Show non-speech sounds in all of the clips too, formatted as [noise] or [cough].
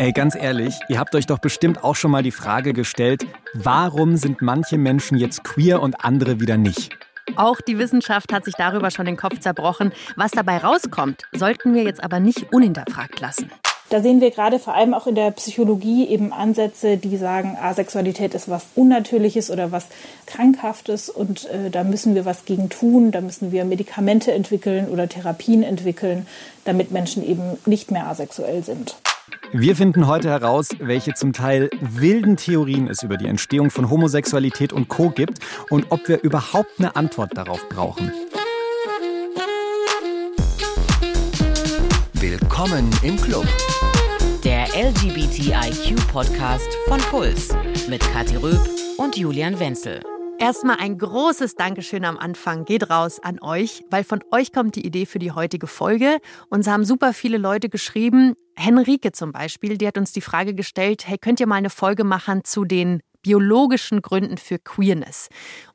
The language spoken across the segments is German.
Ey, ganz ehrlich, ihr habt euch doch bestimmt auch schon mal die Frage gestellt, warum sind manche Menschen jetzt queer und andere wieder nicht? Auch die Wissenschaft hat sich darüber schon den Kopf zerbrochen. Was dabei rauskommt, sollten wir jetzt aber nicht unhinterfragt lassen. Da sehen wir gerade vor allem auch in der Psychologie eben Ansätze, die sagen, Asexualität ist was Unnatürliches oder was Krankhaftes und äh, da müssen wir was gegen tun, da müssen wir Medikamente entwickeln oder Therapien entwickeln, damit Menschen eben nicht mehr asexuell sind. Wir finden heute heraus, welche zum Teil wilden Theorien es über die Entstehung von Homosexualität und Co gibt und ob wir überhaupt eine Antwort darauf brauchen. Willkommen im Club. Der LGBTIQ-Podcast von Puls mit Kathi Röb und Julian Wenzel. Erstmal ein großes Dankeschön am Anfang geht raus an euch, weil von euch kommt die Idee für die heutige Folge. Uns haben super viele Leute geschrieben. Henrike zum Beispiel, die hat uns die Frage gestellt, hey, könnt ihr mal eine Folge machen zu den biologischen Gründen für Queerness.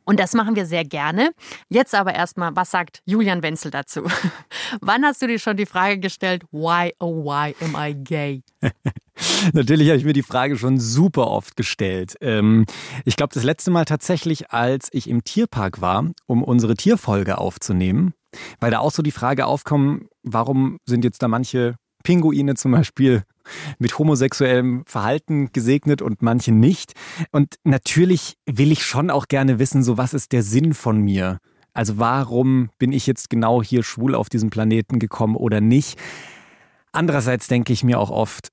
Und das machen wir sehr gerne. Jetzt aber erstmal, was sagt Julian Wenzel dazu? [laughs] Wann hast du dir schon die Frage gestellt, why, oh why am I gay? [laughs] Natürlich habe ich mir die Frage schon super oft gestellt. Ähm, ich glaube, das letzte Mal tatsächlich, als ich im Tierpark war, um unsere Tierfolge aufzunehmen, weil da auch so die Frage aufkommt, warum sind jetzt da manche Pinguine zum Beispiel mit homosexuellem Verhalten gesegnet und manche nicht. Und natürlich will ich schon auch gerne wissen, so was ist der Sinn von mir? Also warum bin ich jetzt genau hier schwul auf diesem Planeten gekommen oder nicht? Andererseits denke ich mir auch oft,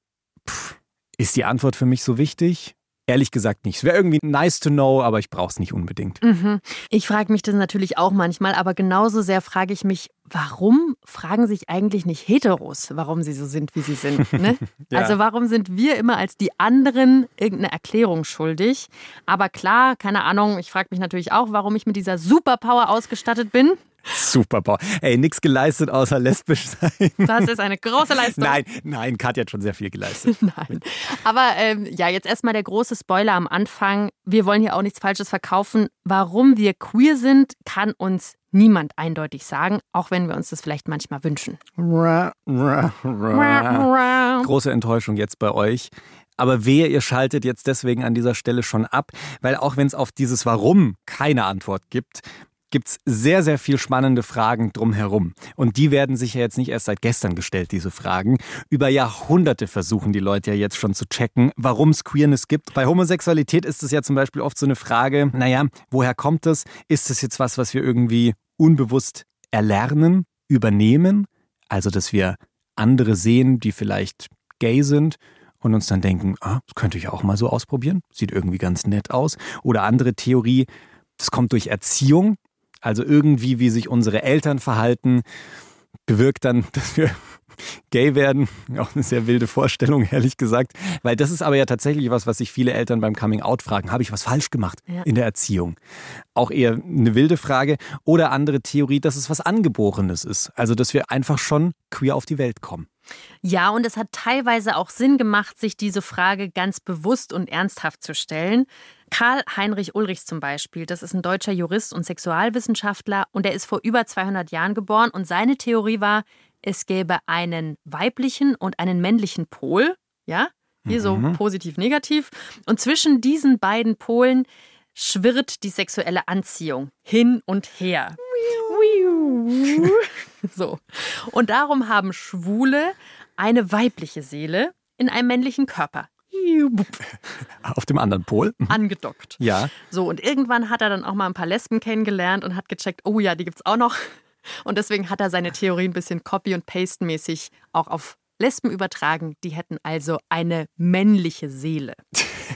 pff, ist die Antwort für mich so wichtig? Ehrlich gesagt nicht. Es wäre irgendwie nice to know, aber ich brauche es nicht unbedingt. Mhm. Ich frage mich das natürlich auch manchmal, aber genauso sehr frage ich mich, warum fragen sich eigentlich nicht Heteros, warum sie so sind, wie sie sind? [laughs] Ne? ja. Also warum sind wir immer als die anderen irgendeine Erklärung schuldig? Aber klar, keine Ahnung, ich frage mich natürlich auch, warum ich mit dieser Superpower ausgestattet bin. Super, ey, nichts geleistet außer lesbisch sein. Das ist eine große Leistung. Nein, nein, Katja hat schon sehr viel geleistet. [laughs] nein. Aber ähm, ja, jetzt erstmal der große Spoiler am Anfang. Wir wollen hier auch nichts Falsches verkaufen. Warum wir queer sind, kann uns niemand eindeutig sagen, auch wenn wir uns das vielleicht manchmal wünschen. Große Enttäuschung jetzt bei euch. Aber wehe, ihr schaltet jetzt deswegen an dieser Stelle schon ab, weil auch wenn es auf dieses Warum keine Antwort gibt, gibt es sehr, sehr viel spannende Fragen drumherum. Und die werden sich ja jetzt nicht erst seit gestern gestellt, diese Fragen. Über Jahrhunderte versuchen die Leute ja jetzt schon zu checken, warum es Queerness gibt. Bei Homosexualität ist es ja zum Beispiel oft so eine Frage, naja, woher kommt es? Ist es jetzt was, was wir irgendwie unbewusst erlernen, übernehmen? Also, dass wir andere sehen, die vielleicht gay sind und uns dann denken, ah, das könnte ich auch mal so ausprobieren, sieht irgendwie ganz nett aus. Oder andere Theorie, das kommt durch Erziehung, also irgendwie, wie sich unsere Eltern verhalten, bewirkt dann, [laughs] dass wir gay werden. [laughs] Auch eine sehr wilde Vorstellung, ehrlich gesagt. Weil das ist aber ja tatsächlich was, was sich viele Eltern beim Coming Out fragen. Habe ich was falsch gemacht ja. in der Erziehung? Auch eher eine wilde Frage. Oder andere Theorie, dass es was Angeborenes ist. Also, dass wir einfach schon queer auf die Welt kommen. Ja, und es hat teilweise auch Sinn gemacht, sich diese Frage ganz bewusst und ernsthaft zu stellen. Karl Heinrich Ulrichs zum Beispiel, das ist ein deutscher Jurist und Sexualwissenschaftler und er ist vor über 200 Jahren geboren und seine Theorie war, es gäbe einen weiblichen und einen männlichen Pol, ja, hier mhm. so positiv-negativ und zwischen diesen beiden Polen schwirrt die sexuelle Anziehung hin und her. [laughs] so. Und darum haben Schwule eine weibliche Seele in einem männlichen Körper. [laughs] Auf dem anderen Pol. Mhm. Angedockt. Ja. So, und irgendwann hat er dann auch mal ein paar Lesben kennengelernt und hat gecheckt, oh ja, die gibt's auch noch. Und deswegen hat er seine Theorie ein bisschen Copy- und Paste-mäßig auch auf Lesben übertragen. Die hätten also eine männliche Seele.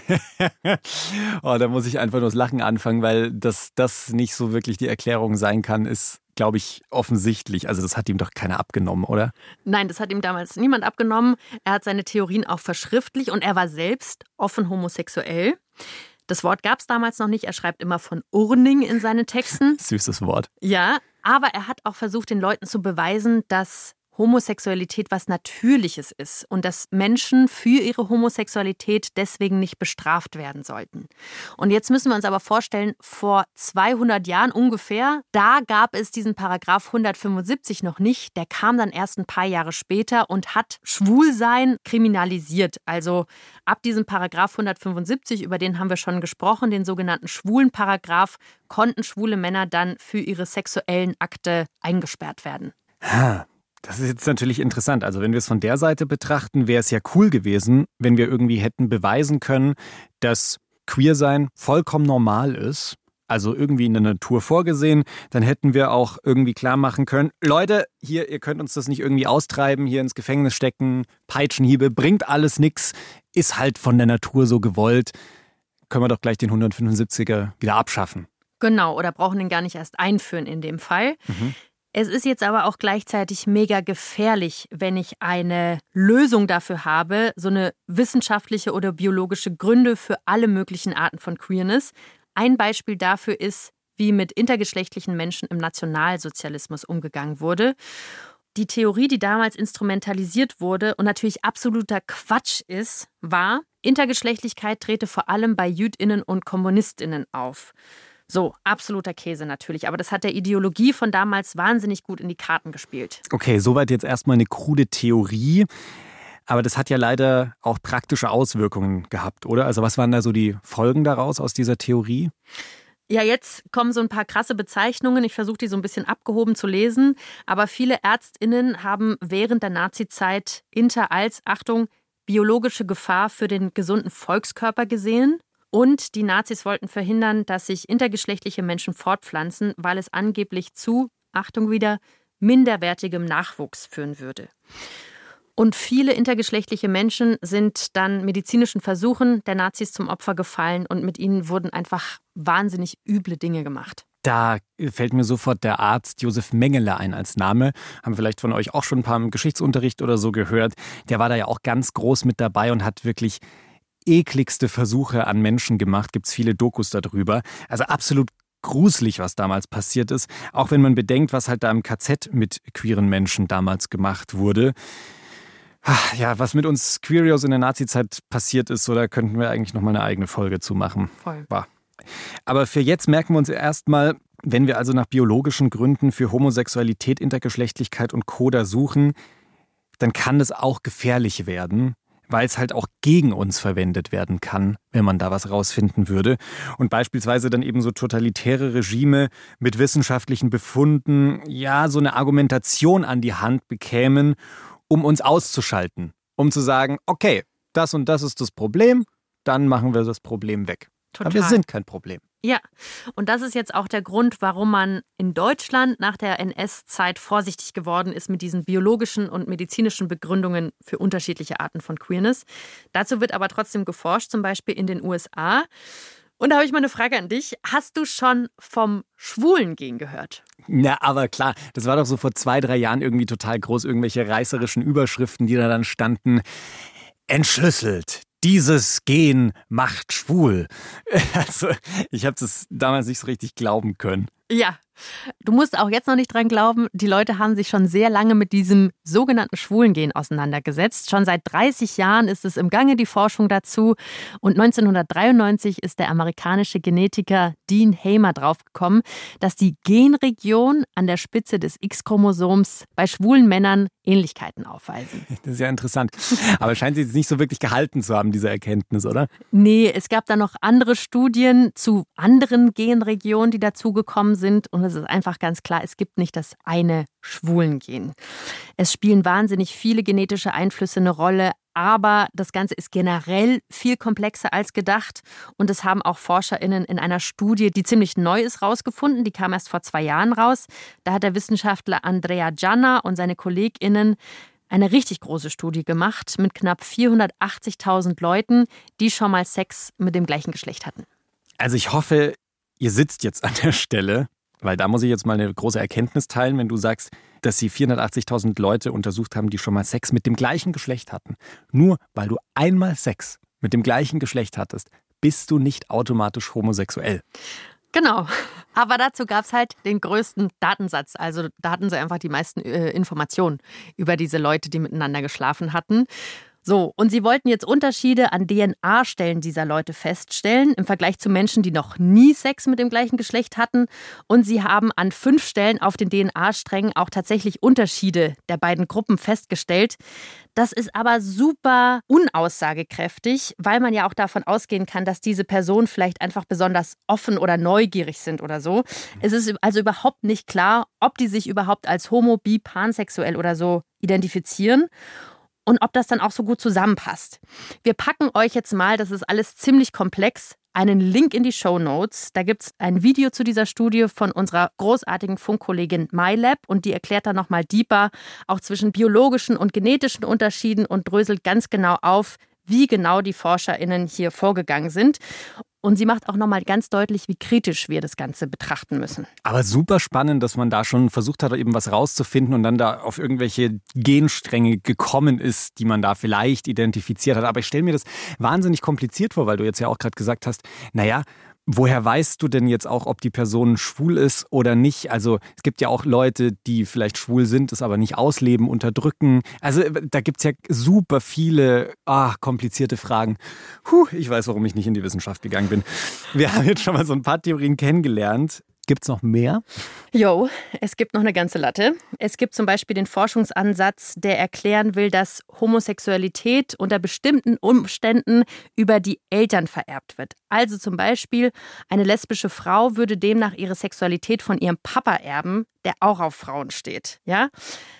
[laughs] oh, da muss ich einfach nur das Lachen anfangen, weil das, das nicht so wirklich die Erklärung sein kann, ist glaube ich, offensichtlich. Also das hat ihm doch keiner abgenommen, oder? Nein, das hat ihm damals niemand abgenommen. Er hat seine Theorien auch verschriftlich und er war selbst offen homosexuell. Das Wort gab es damals noch nicht. Er schreibt immer von Urning in seinen Texten. [laughs] Süßes Wort. Ja, aber er hat auch versucht, den Leuten zu beweisen, dass Homosexualität was Natürliches ist und dass Menschen für ihre Homosexualität deswegen nicht bestraft werden sollten. Und jetzt müssen wir uns aber vorstellen, vor 200 Jahren ungefähr, da gab es diesen Paragraph 175 noch nicht. Der kam dann erst ein paar Jahre später und hat Schwulsein kriminalisiert. Also ab diesem Paragraph 175, über den haben wir schon gesprochen, den sogenannten schwulen Paragraph, konnten schwule Männer dann für ihre sexuellen Akte eingesperrt werden. Ha. Das ist jetzt natürlich interessant. Also wenn wir es von der Seite betrachten, wäre es ja cool gewesen, wenn wir irgendwie hätten beweisen können, dass Queersein vollkommen normal ist. Also irgendwie in der Natur vorgesehen, dann hätten wir auch irgendwie klar machen können, Leute, hier, ihr könnt uns das nicht irgendwie austreiben, hier ins Gefängnis stecken, Peitschenhiebe, bringt alles nix, ist halt von der Natur so gewollt. Können wir doch gleich den 175er wieder abschaffen. Genau, oder brauchen den gar nicht erst einführen in dem Fall. Mhm. Es ist jetzt aber auch gleichzeitig mega gefährlich, wenn ich eine Lösung dafür habe, so eine wissenschaftliche oder biologische Gründe für alle möglichen Arten von Queerness. Ein Beispiel dafür ist, wie mit intergeschlechtlichen Menschen im Nationalsozialismus umgegangen wurde. Die Theorie, die damals instrumentalisiert wurde und natürlich absoluter Quatsch ist, war, Intergeschlechtlichkeit trete vor allem bei Jüdinnen und Kommunistinnen auf. So, absoluter Käse natürlich. Aber das hat der Ideologie von damals wahnsinnig gut in die Karten gespielt. Okay, soweit jetzt erstmal eine krude Theorie. Aber das hat ja leider auch praktische Auswirkungen gehabt, oder? Also was waren da so die Folgen daraus aus dieser Theorie? Ja, jetzt kommen so ein paar krasse Bezeichnungen. Ich versuche die so ein bisschen abgehoben zu lesen. Aber viele Ärztinnen haben während der Nazizeit Inter als, Achtung, biologische Gefahr für den gesunden Volkskörper gesehen. Und die Nazis wollten verhindern, dass sich intergeschlechtliche Menschen fortpflanzen, weil es angeblich zu, Achtung wieder, minderwertigem Nachwuchs führen würde. Und viele intergeschlechtliche Menschen sind dann medizinischen Versuchen der Nazis zum Opfer gefallen und mit ihnen wurden einfach wahnsinnig üble Dinge gemacht. Da fällt mir sofort der Arzt Josef Mengele ein als Name. Haben vielleicht von euch auch schon ein paar im Geschichtsunterricht oder so gehört. Der war da ja auch ganz groß mit dabei und hat wirklich ekligste Versuche an Menschen gemacht. Gibt es viele Dokus darüber. Also absolut gruselig, was damals passiert ist. Auch wenn man bedenkt, was halt da im KZ mit queeren Menschen damals gemacht wurde. Ja, was mit uns Queerios in der Nazizeit passiert ist, so da könnten wir eigentlich noch mal eine eigene Folge zu machen. Voll. Bah. Aber für jetzt merken wir uns erstmal, wenn wir also nach biologischen Gründen für Homosexualität, Intergeschlechtlichkeit und Coda suchen, dann kann es auch gefährlich werden weil es halt auch gegen uns verwendet werden kann, wenn man da was rausfinden würde. Und beispielsweise dann eben so totalitäre Regime mit wissenschaftlichen Befunden, ja, so eine Argumentation an die Hand bekämen, um uns auszuschalten. Um zu sagen, okay, das und das ist das Problem, dann machen wir das Problem weg. Total. Aber wir sind kein Problem. Ja, und das ist jetzt auch der Grund, warum man in Deutschland nach der NS-Zeit vorsichtig geworden ist mit diesen biologischen und medizinischen Begründungen für unterschiedliche Arten von Queerness. Dazu wird aber trotzdem geforscht, zum Beispiel in den USA. Und da habe ich mal eine Frage an dich. Hast du schon vom Schwulengehen gehört? Na, aber klar, das war doch so vor zwei, drei Jahren irgendwie total groß, irgendwelche reißerischen Überschriften, die da dann standen. Entschlüsselt dieses Gen macht schwul. [laughs] Also, ich habe das damals nicht so richtig glauben können. Ja, Du musst auch jetzt noch nicht dran glauben, die Leute haben sich schon sehr lange mit diesem sogenannten Schwulengen auseinandergesetzt. Schon seit 30 Jahren ist es im Gange, die Forschung dazu. Und 1993 ist der amerikanische Genetiker Dean Hamer draufgekommen, dass die Genregion an der Spitze des X-Chromosoms bei schwulen Männern Ähnlichkeiten aufweisen. [laughs] Das ist ja interessant. Aber scheint sie jetzt nicht so wirklich gehalten zu haben, diese Erkenntnis, oder? Nee, es gab da noch andere Studien zu anderen Genregionen, die dazugekommen sind. Und es ist einfach ganz klar, es gibt nicht das eine Schwulengen. Es spielen wahnsinnig viele genetische Einflüsse eine Rolle, aber das Ganze ist generell viel komplexer als gedacht. Und das haben auch ForscherInnen in einer Studie, die ziemlich neu ist, rausgefunden. Die kam erst vor zwei Jahren raus. Da hat der Wissenschaftler Andrea Gianna und seine KollegInnen eine richtig große Studie gemacht mit knapp 480.000 Leuten, die schon mal Sex mit dem gleichen Geschlecht hatten. Also ich hoffe, ihr sitzt jetzt an der Stelle weil da muss ich jetzt mal eine große Erkenntnis teilen, wenn du sagst, dass sie 480.000 Leute untersucht haben, die schon mal Sex mit dem gleichen Geschlecht hatten. Nur weil du einmal Sex mit dem gleichen Geschlecht hattest, bist du nicht automatisch homosexuell. Genau. [laughs] Aber dazu gab es halt den größten Datensatz. Also da hatten sie einfach die meisten äh, Informationen über diese Leute, die miteinander geschlafen hatten. So, und sie wollten jetzt Unterschiede an DNA-Stellen dieser Leute feststellen im Vergleich zu Menschen, die noch nie Sex mit dem gleichen Geschlecht hatten. Und sie haben an fünf Stellen auf den DNA-Strängen auch tatsächlich Unterschiede der beiden Gruppen festgestellt. Das ist aber super unaussagekräftig, weil man ja auch davon ausgehen kann, dass diese Personen vielleicht einfach besonders offen oder neugierig sind oder so. Es ist also überhaupt nicht klar, ob die sich überhaupt als homo, bi, pansexuell oder so identifizieren und ob das dann auch so gut zusammenpasst. Wir packen euch jetzt mal, das ist alles ziemlich komplex, einen Link in die Show Notes. Da gibt es ein Video zu dieser Studie von unserer großartigen Funkkollegin MyLab und die erklärt dann nochmal deeper auch zwischen biologischen und genetischen Unterschieden und dröselt ganz genau auf, wie genau die ForscherInnen hier vorgegangen sind. Und sie macht auch nochmal ganz deutlich, wie kritisch wir das Ganze betrachten müssen. Aber super spannend, dass man da schon versucht hat, eben was rauszufinden und dann da auf irgendwelche Genstränge gekommen ist, die man da vielleicht identifiziert hat. Aber ich stelle mir das wahnsinnig kompliziert vor, weil du jetzt ja auch gerade gesagt hast, naja, Woher weißt du denn jetzt auch, ob die Person schwul ist oder nicht? Also es gibt ja auch Leute, die vielleicht schwul sind, es aber nicht ausleben, unterdrücken. Also da gibt es ja super viele ah, komplizierte Fragen. Puh, ich weiß, warum ich nicht in die Wissenschaft gegangen bin. Wir haben jetzt schon mal so ein paar Theorien kennengelernt. Gibt es noch mehr? Jo, es gibt noch eine ganze Latte. Es gibt zum Beispiel den Forschungsansatz, der erklären will, dass Homosexualität unter bestimmten Umständen über die Eltern vererbt wird. Also zum Beispiel, eine lesbische Frau würde demnach ihre Sexualität von ihrem Papa erben, der auch auf Frauen steht. Ja?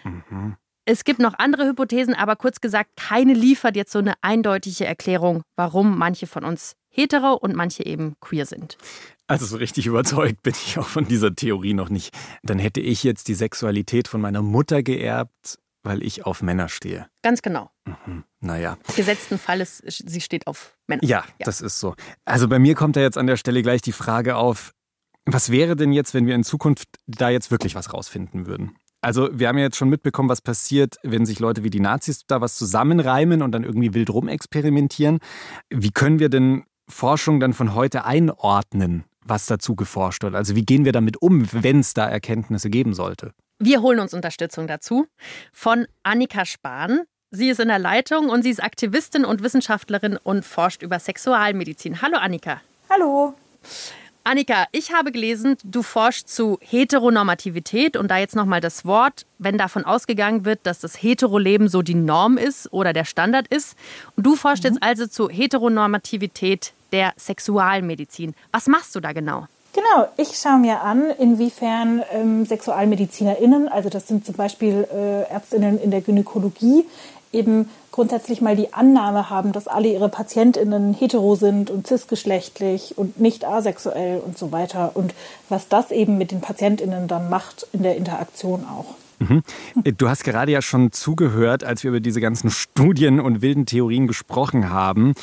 Mhm. Es gibt noch andere Hypothesen, aber kurz gesagt, keine liefert jetzt so eine eindeutige Erklärung, warum manche von uns hetero und manche eben queer sind. Also so richtig überzeugt bin ich auch von dieser Theorie noch nicht. Dann hätte ich jetzt die Sexualität von meiner Mutter geerbt, weil ich auf Männer stehe. Ganz genau. Mhm. Naja. Gesetzten Falles, sie steht auf Männer. Ja, ja, das ist so. Also bei mir kommt da jetzt an der Stelle gleich die Frage auf, was wäre denn jetzt, wenn wir in Zukunft da jetzt wirklich was rausfinden würden? Also wir haben ja jetzt schon mitbekommen, was passiert, wenn sich Leute wie die Nazis da was zusammenreimen und dann irgendwie wild rum experimentieren. Wie können wir denn Forschung dann von heute einordnen? was dazu geforscht wird? Also wie gehen wir damit um, wenn es da Erkenntnisse geben sollte? Wir holen uns Unterstützung dazu von Annika Spahn. Sie ist in der Leitung und sie ist Aktivistin und Wissenschaftlerin und forscht über Sexualmedizin. Hallo Annika. Hallo. Annika, ich habe gelesen, du forschst zu Heteronormativität und da jetzt nochmal das Wort, wenn davon ausgegangen wird, dass das Heteroleben so die Norm ist oder der Standard ist. Und du forschst mhm. jetzt also zu Heteronormativität der Sexualmedizin. Was machst du da genau? Genau, ich schaue mir an, inwiefern ähm, SexualmedizinerInnen, also das sind zum Beispiel äh, ÄrztInnen in der Gynäkologie, eben grundsätzlich mal die Annahme haben, dass alle ihre PatientInnen hetero sind und cisgeschlechtlich und nicht asexuell und so weiter und was das eben mit den PatientInnen dann macht in der Interaktion auch. Mhm. Du hast gerade ja schon zugehört, als wir über diese ganzen Studien und wilden Theorien gesprochen haben.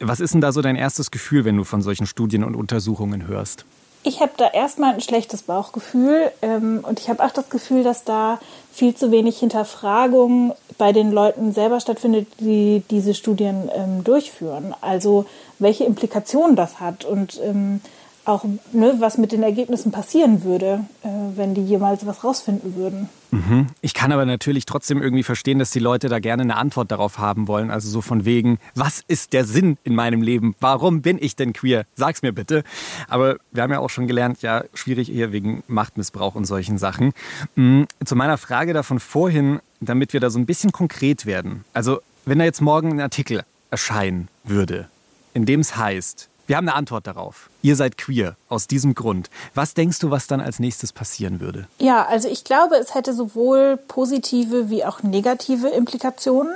Was ist denn da so dein erstes Gefühl, wenn du von solchen Studien und Untersuchungen hörst? Ich habe da erstmal ein schlechtes Bauchgefühl ähm, und ich habe auch das Gefühl, dass da viel zu wenig Hinterfragung bei den Leuten selber stattfindet, die diese Studien ähm, durchführen. Also welche Implikationen das hat und ähm, auch, ne, was mit den Ergebnissen passieren würde, äh, wenn die jemals was rausfinden würden. Mhm. Ich kann aber natürlich trotzdem irgendwie verstehen, dass die Leute da gerne eine Antwort darauf haben wollen. Also so von wegen, was ist der Sinn in meinem Leben? Warum bin ich denn queer? Sag's mir bitte. Aber wir haben ja auch schon gelernt, ja, schwierig eher wegen Machtmissbrauch und solchen Sachen. Mhm. Zu meiner Frage davon vorhin, damit wir da so ein bisschen konkret werden. Also, wenn da jetzt morgen ein Artikel erscheinen würde, in dem es heißt, wir haben eine Antwort darauf. Ihr seid queer aus diesem Grund. Was denkst du, was dann als nächstes passieren würde? Ja, also ich glaube, es hätte sowohl positive wie auch negative Implikationen.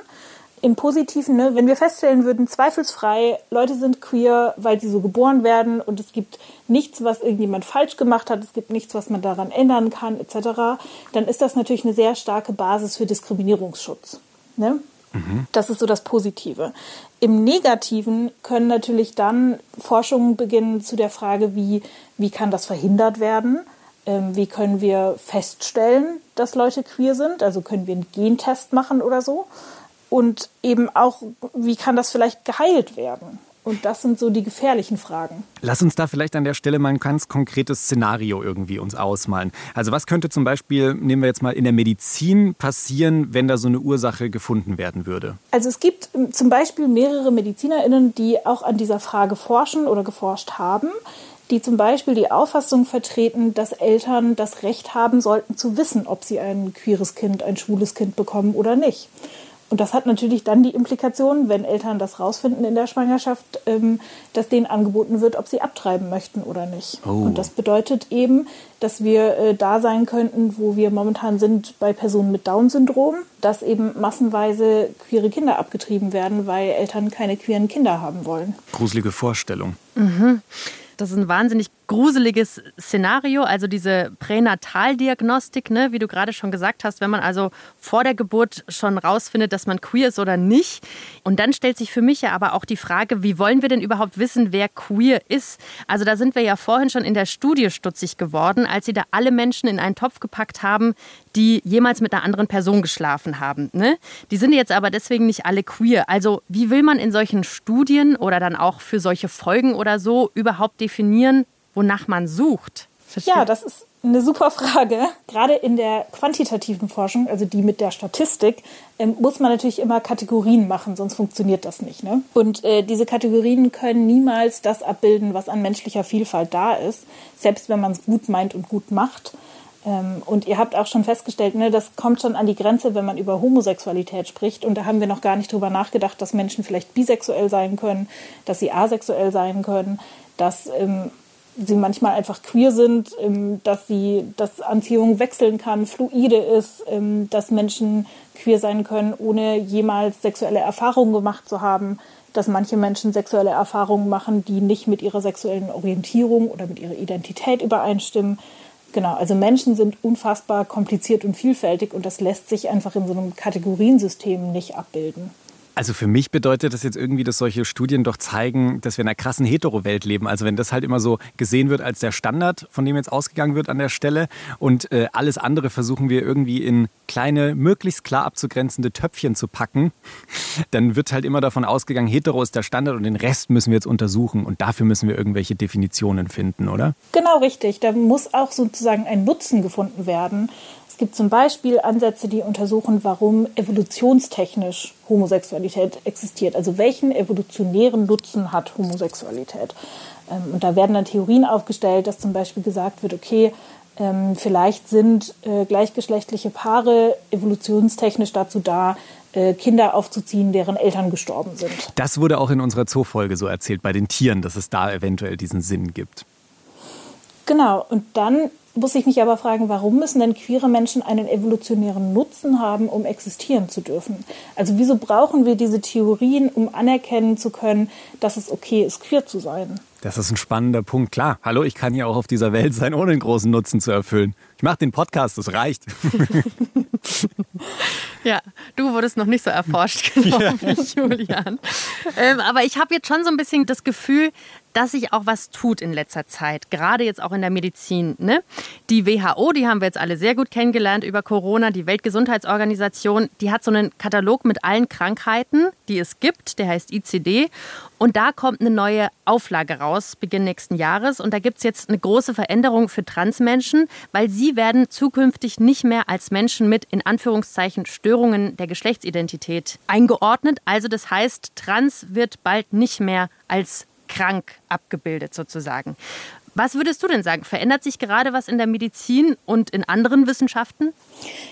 Im Positiven, ne, wenn wir feststellen würden, zweifelsfrei, Leute sind queer, weil sie so geboren werden und es gibt nichts, was irgendjemand falsch gemacht hat, es gibt nichts, was man daran ändern kann, etc., dann ist das natürlich eine sehr starke Basis für Diskriminierungsschutz. Ne? Das ist so das Positive. Im Negativen können natürlich dann Forschungen beginnen zu der Frage, wie, wie kann das verhindert werden? Ähm, wie können wir feststellen, dass Leute queer sind? Also können wir einen Gentest machen oder so? Und eben auch, wie kann das vielleicht geheilt werden? Und das sind so die gefährlichen Fragen. Lass uns da vielleicht an der Stelle mal ein ganz konkretes Szenario irgendwie uns ausmalen. Also was könnte zum Beispiel, nehmen wir jetzt mal in der Medizin passieren, wenn da so eine Ursache gefunden werden würde? Also es gibt ähm, zum Beispiel mehrere MedizinerInnen, die auch an dieser Frage forschen oder geforscht haben die zum Beispiel die Auffassung vertreten, dass Eltern das Recht haben sollten zu wissen, ob sie ein queeres Kind, ein schwules Kind bekommen oder nicht. Und das hat natürlich dann die Implikation, wenn Eltern das rausfinden in der Schwangerschaft, ähm, dass denen angeboten wird, ob sie abtreiben möchten oder nicht. Oh. Und das bedeutet eben, dass wir äh, da sein könnten, wo wir momentan sind bei Personen mit Down-Syndrom, dass eben massenweise queere Kinder abgetrieben werden, weil Eltern keine queeren Kinder haben wollen. Gruselige Vorstellung. Mhm. Das ist ein wahnsinnig gruseliges Szenario, also diese Pränataldiagnostik, ne, wie du gerade schon gesagt hast, wenn man also vor der Geburt schon rausfindet, dass man queer ist oder nicht. Und dann stellt sich für mich ja aber auch die Frage, wie wollen wir denn überhaupt wissen, wer queer ist? Also da sind wir ja vorhin schon in der Studie stutzig geworden, als sie da alle Menschen in einen Topf gepackt haben, die jemals mit einer anderen Person geschlafen haben. Ne? Die sind jetzt aber deswegen nicht alle queer. Also wie will man in solchen Studien oder dann auch für solche Folgen oder so überhaupt definieren, wonach man sucht? Versteht? Ja, das ist eine super Frage. Gerade in der quantitativen Forschung, also die mit der Statistik, ähm, muss man natürlich immer Kategorien machen, sonst funktioniert das nicht. Ne? Und äh, diese Kategorien können niemals das abbilden, was an menschlicher Vielfalt da ist, selbst wenn man es gut meint und gut macht. Ähm, und ihr habt auch schon festgestellt, ne, das kommt schon an die Grenze, wenn man über Homosexualität spricht. Und da haben wir noch gar nicht drüber nachgedacht, dass Menschen vielleicht bisexuell sein können, dass sie asexuell sein können, dass ähm, sie manchmal einfach queer sind, ähm, dass sie, dass Anziehung wechseln kann, fluide ist, ähm, dass Menschen queer sein können, ohne jemals sexuelle Erfahrungen gemacht zu haben, dass manche Menschen sexuelle Erfahrungen machen, die nicht mit ihrer sexuellen Orientierung oder mit ihrer Identität übereinstimmen. Genau, also Menschen sind unfassbar kompliziert und vielfältig und das lässt sich einfach in so einem Kategoriensystem nicht abbilden. Also für mich bedeutet das jetzt irgendwie, dass solche Studien doch zeigen, dass wir in einer krassen Hetero-Welt leben. Also wenn das halt immer so gesehen wird als der Standard, von dem jetzt ausgegangen wird an der Stelle und äh, alles andere versuchen wir irgendwie in kleine, möglichst klar abzugrenzende Töpfchen zu packen, [laughs] dann wird halt immer davon ausgegangen, Hetero ist der Standard und den Rest müssen wir jetzt untersuchen und dafür müssen wir irgendwelche Definitionen finden, oder? Genau richtig. Da muss auch sozusagen ein Nutzen gefunden werden es gibt zum Beispiel Ansätze, die untersuchen, warum evolutionstechnisch Homosexualität existiert. Also welchen evolutionären Nutzen hat Homosexualität? Ähm, und da werden dann Theorien aufgestellt, dass zum Beispiel gesagt wird, okay, ähm, vielleicht sind äh, gleichgeschlechtliche Paare evolutionstechnisch dazu da, äh, Kinder aufzuziehen, deren Eltern gestorben sind. Das wurde auch in unserer Zoo-Folge so erzählt bei den Tieren, dass es da eventuell diesen Sinn gibt. Genau, und dann muss ich mich aber fragen, warum müssen denn queere Menschen einen evolutionären Nutzen haben, um existieren zu dürfen? Also wieso brauchen wir diese Theorien, um anerkennen zu können, dass es okay ist, queer zu sein? Das ist ein spannender Punkt. Klar, hallo, ich kann ja auch auf dieser Welt sein, ohne einen großen Nutzen zu erfüllen. Ich mache den Podcast, das reicht. [laughs] ja, du wurdest noch nicht so erforscht, genau ja. wie Julian. Ähm, aber ich habe jetzt schon so ein bisschen das Gefühl, dass sich auch was tut in letzter Zeit, gerade jetzt auch in der Medizin. Ne? Die WHO, die haben wir jetzt alle sehr gut kennengelernt über Corona, die Weltgesundheitsorganisation, die hat so einen Katalog mit allen Krankheiten, die es gibt, der heißt ICD. Und da kommt eine neue Auflage raus, Beginn nächsten Jahres. Und da gibt es jetzt eine große Veränderung für Transmenschen, weil sie werden zukünftig nicht mehr als Menschen mit in Anführungszeichen Störungen der Geschlechtsidentität eingeordnet. Also das heißt, Trans wird bald nicht mehr als krank abgebildet sozusagen. Was würdest du denn sagen? Verändert sich gerade was in der Medizin und in anderen Wissenschaften?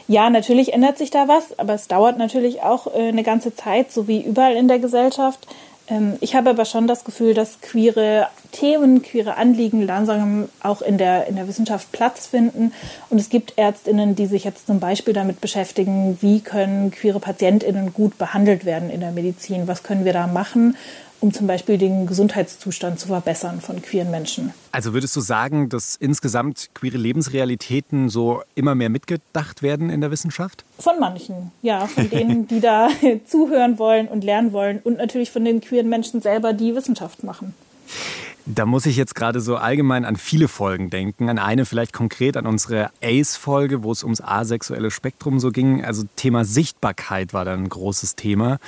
Ja, natürlich ändert sich da was, aber es dauert natürlich auch äh, eine ganze Zeit, so wie überall in der Gesellschaft. Ähm, ich habe aber schon das Gefühl, dass queere Themen, queere Anliegen langsam auch in der, in der Wissenschaft Platz finden. Und es gibt Ärztinnen, die sich jetzt zum Beispiel damit beschäftigen, wie können queere Patientinnen gut behandelt werden in der Medizin? Was können wir da machen? Um zum Beispiel den Gesundheitszustand zu verbessern von queeren Menschen. Also würdest du sagen, dass insgesamt queere Lebensrealitäten so immer mehr mitgedacht werden in der Wissenschaft? Von manchen, ja, von denen, die da [laughs] zuhören wollen und lernen wollen und natürlich von den queeren Menschen selber, die Wissenschaft machen. Da muss ich jetzt gerade so allgemein an viele Folgen denken. An eine vielleicht konkret, an unsere ACE-Folge, wo es ums asexuelle Spektrum so ging. Also Thema Sichtbarkeit war da ein großes Thema.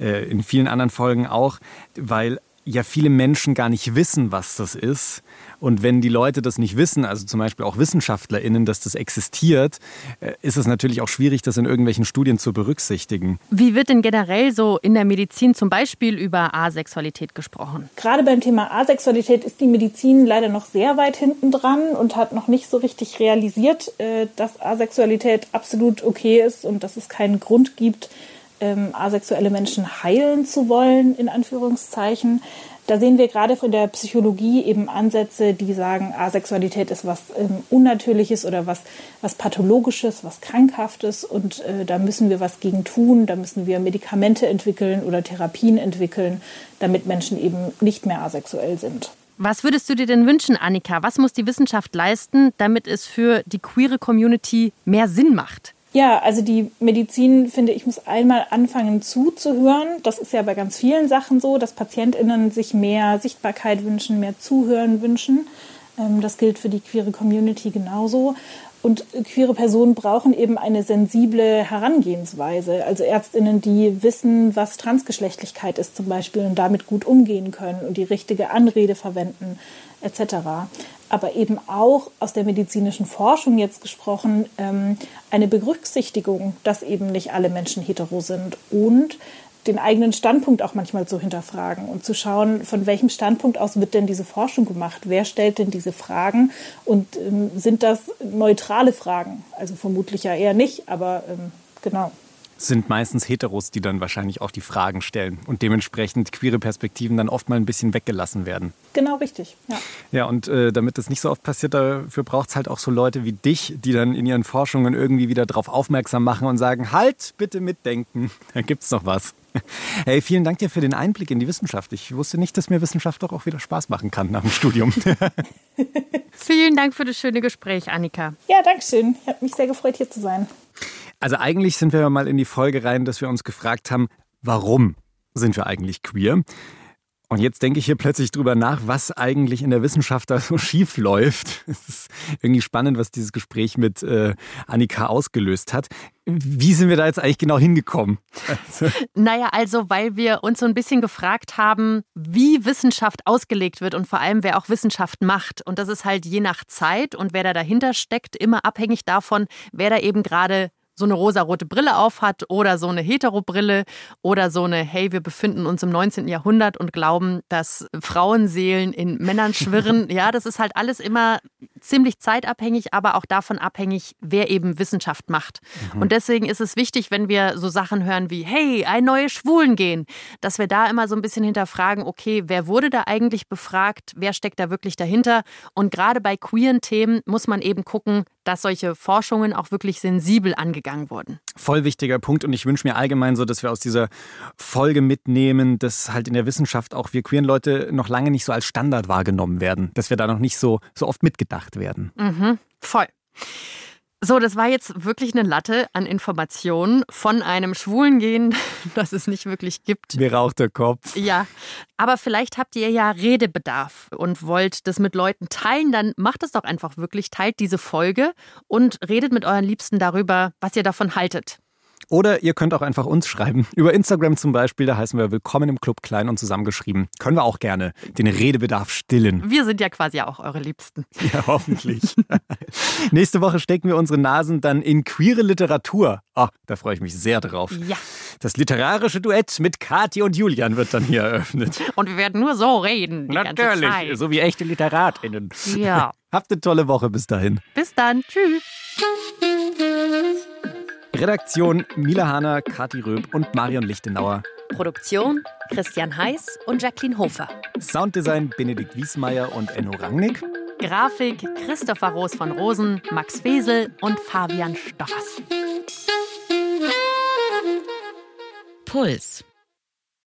Äh, in vielen anderen Folgen auch, weil ja viele Menschen gar nicht wissen, was das ist. Und wenn die Leute das nicht wissen, also zum Beispiel auch WissenschaftlerInnen, dass das existiert, äh, ist es natürlich auch schwierig, das in irgendwelchen Studien zu berücksichtigen. Wie wird denn generell so in der Medizin zum Beispiel über Asexualität gesprochen? Gerade beim Thema Asexualität ist die Medizin leider noch sehr weit hinten dran und hat noch nicht so richtig realisiert, äh, dass Asexualität absolut okay ist und dass es keinen Grund gibt, ähm, asexuelle Menschen heilen zu wollen, in Anführungszeichen. Da sehen wir gerade von der Psychologie eben Ansätze, die sagen, Asexualität ist was ähm, Unnatürliches oder was, was Pathologisches, was Krankhaftes und äh, da müssen wir was gegen tun, da müssen wir Medikamente entwickeln oder Therapien entwickeln, damit Menschen eben nicht mehr asexuell sind. Was würdest du dir denn wünschen, Annika? Was muss die Wissenschaft leisten, damit es für die queere Community mehr Sinn macht? Ja, also die Medizin, finde ich, muss einmal anfangen zuzuhören. Das ist ja bei ganz vielen Sachen so, dass PatientInnen sich mehr Sichtbarkeit wünschen, mehr Zuhören wünschen. Ähm, das gilt für die queere Community genauso. Und queere Personen brauchen eben eine sensible Herangehensweise. Also Ärztinnen, die wissen, was Transgeschlechtlichkeit ist zum Beispiel und damit gut umgehen können und die richtige Anrede verwenden etc aber eben auch aus der medizinischen Forschung jetzt gesprochen, ähm, eine Berücksichtigung, dass eben nicht alle Menschen hetero sind und den eigenen Standpunkt auch manchmal zu hinterfragen und zu schauen, von welchem Standpunkt aus wird denn diese Forschung gemacht? Wer stellt denn diese Fragen? Und ähm, sind das neutrale Fragen? Also vermutlich ja eher nicht, aber ähm, genau sind meistens Heteros, die dann wahrscheinlich auch die Fragen stellen und dementsprechend queere Perspektiven dann oft mal ein bisschen weggelassen werden. Genau richtig, ja. Ja, und äh, damit das nicht so oft passiert, dafür braucht es halt auch so Leute wie dich, die dann in ihren Forschungen irgendwie wieder darauf aufmerksam machen und sagen, halt, bitte mitdenken, [laughs] da gibt's noch was. [laughs] Hey, vielen Dank dir für den Einblick in die Wissenschaft. Ich wusste nicht, dass mir Wissenschaft doch auch wieder Spaß machen kann nach dem Studium. [laughs] vielen Dank für das schöne Gespräch, Annika. Ja, danke schön. Ich habe mich sehr gefreut, hier zu sein. Also eigentlich sind wir mal in die Folge rein, dass wir uns gefragt haben, warum sind wir eigentlich queer? Und jetzt denke ich hier plötzlich drüber nach, was eigentlich in der Wissenschaft da so [laughs] schief läuft. Es ist irgendwie spannend, was dieses Gespräch mit äh, Annika ausgelöst hat. Wie sind wir da jetzt eigentlich genau hingekommen? Also. Naja, also weil wir uns so ein bisschen gefragt haben, wie Wissenschaft ausgelegt wird und vor allem, wer auch Wissenschaft macht. Und das ist halt je nach Zeit und wer da dahinter steckt, immer abhängig davon, wer da eben gerade so eine rosarote Brille aufhat oder so eine Hetero-Brille oder so eine, hey, wir befinden uns im 19. Jahrhundert und glauben, dass Frauenseelen in Männern schwirren. [laughs] ja, das ist halt alles immer ziemlich zeitabhängig, aber auch davon abhängig, wer eben Wissenschaft macht. Mhm. Und deswegen ist es wichtig, wenn wir so Sachen hören wie, hey, ein neues Schwulen gehen, dass wir da immer so ein bisschen hinterfragen, okay, wer wurde da eigentlich befragt, wer steckt da wirklich dahinter? Und gerade bei queeren Themen muss man eben gucken, dass solche Forschungen auch wirklich sensibel angegangen wurden. Voll wichtiger Punkt und ich wünsche mir allgemein so, dass wir aus dieser Folge mitnehmen, dass halt in der Wissenschaft auch wir queeren Leute noch lange nicht so als Standard wahrgenommen werden, dass wir da noch nicht so, so oft mitgedacht werden. Mhm, voll. So, das war jetzt wirklich eine Latte an Informationen von einem schwulen Gehen, [laughs] das es nicht wirklich gibt. Mir raucht der Kopf. Ja, aber vielleicht habt ihr ja Redebedarf und wollt das mit Leuten teilen, dann macht es doch einfach wirklich, teilt diese Folge und redet mit euren Liebsten darüber, was ihr davon haltet. Oder ihr könnt auch einfach uns schreiben. [laughs] Über Instagram zum Beispiel, da heißen wir Willkommen im Club klein und zusammengeschrieben. Können wir auch gerne den Redebedarf stillen. Wir sind ja quasi auch eure Liebsten. [laughs] Ja, hoffentlich. [laughs] Nächste Woche stecken wir unsere Nasen dann in queere Literatur. Ah, oh, da freue ich mich sehr drauf. Ja. Das literarische Duett mit Kathi und Julian wird dann hier eröffnet. Und wir werden nur so reden. Natürlich, so wie echte LiteratInnen. Ja. Habt eine tolle Woche bis dahin. Bis dann. Tschüss. Redaktion Mila Hahner, Kathi Röb und Marion Lichtenauer. Produktion Christian Heiß und Jacqueline Hofer. Sounddesign Benedikt Wiesmeier und Enno Rangnick. Grafik Christopher Roos von Rosen, Max Fesel und Fabian Stoffers. Puls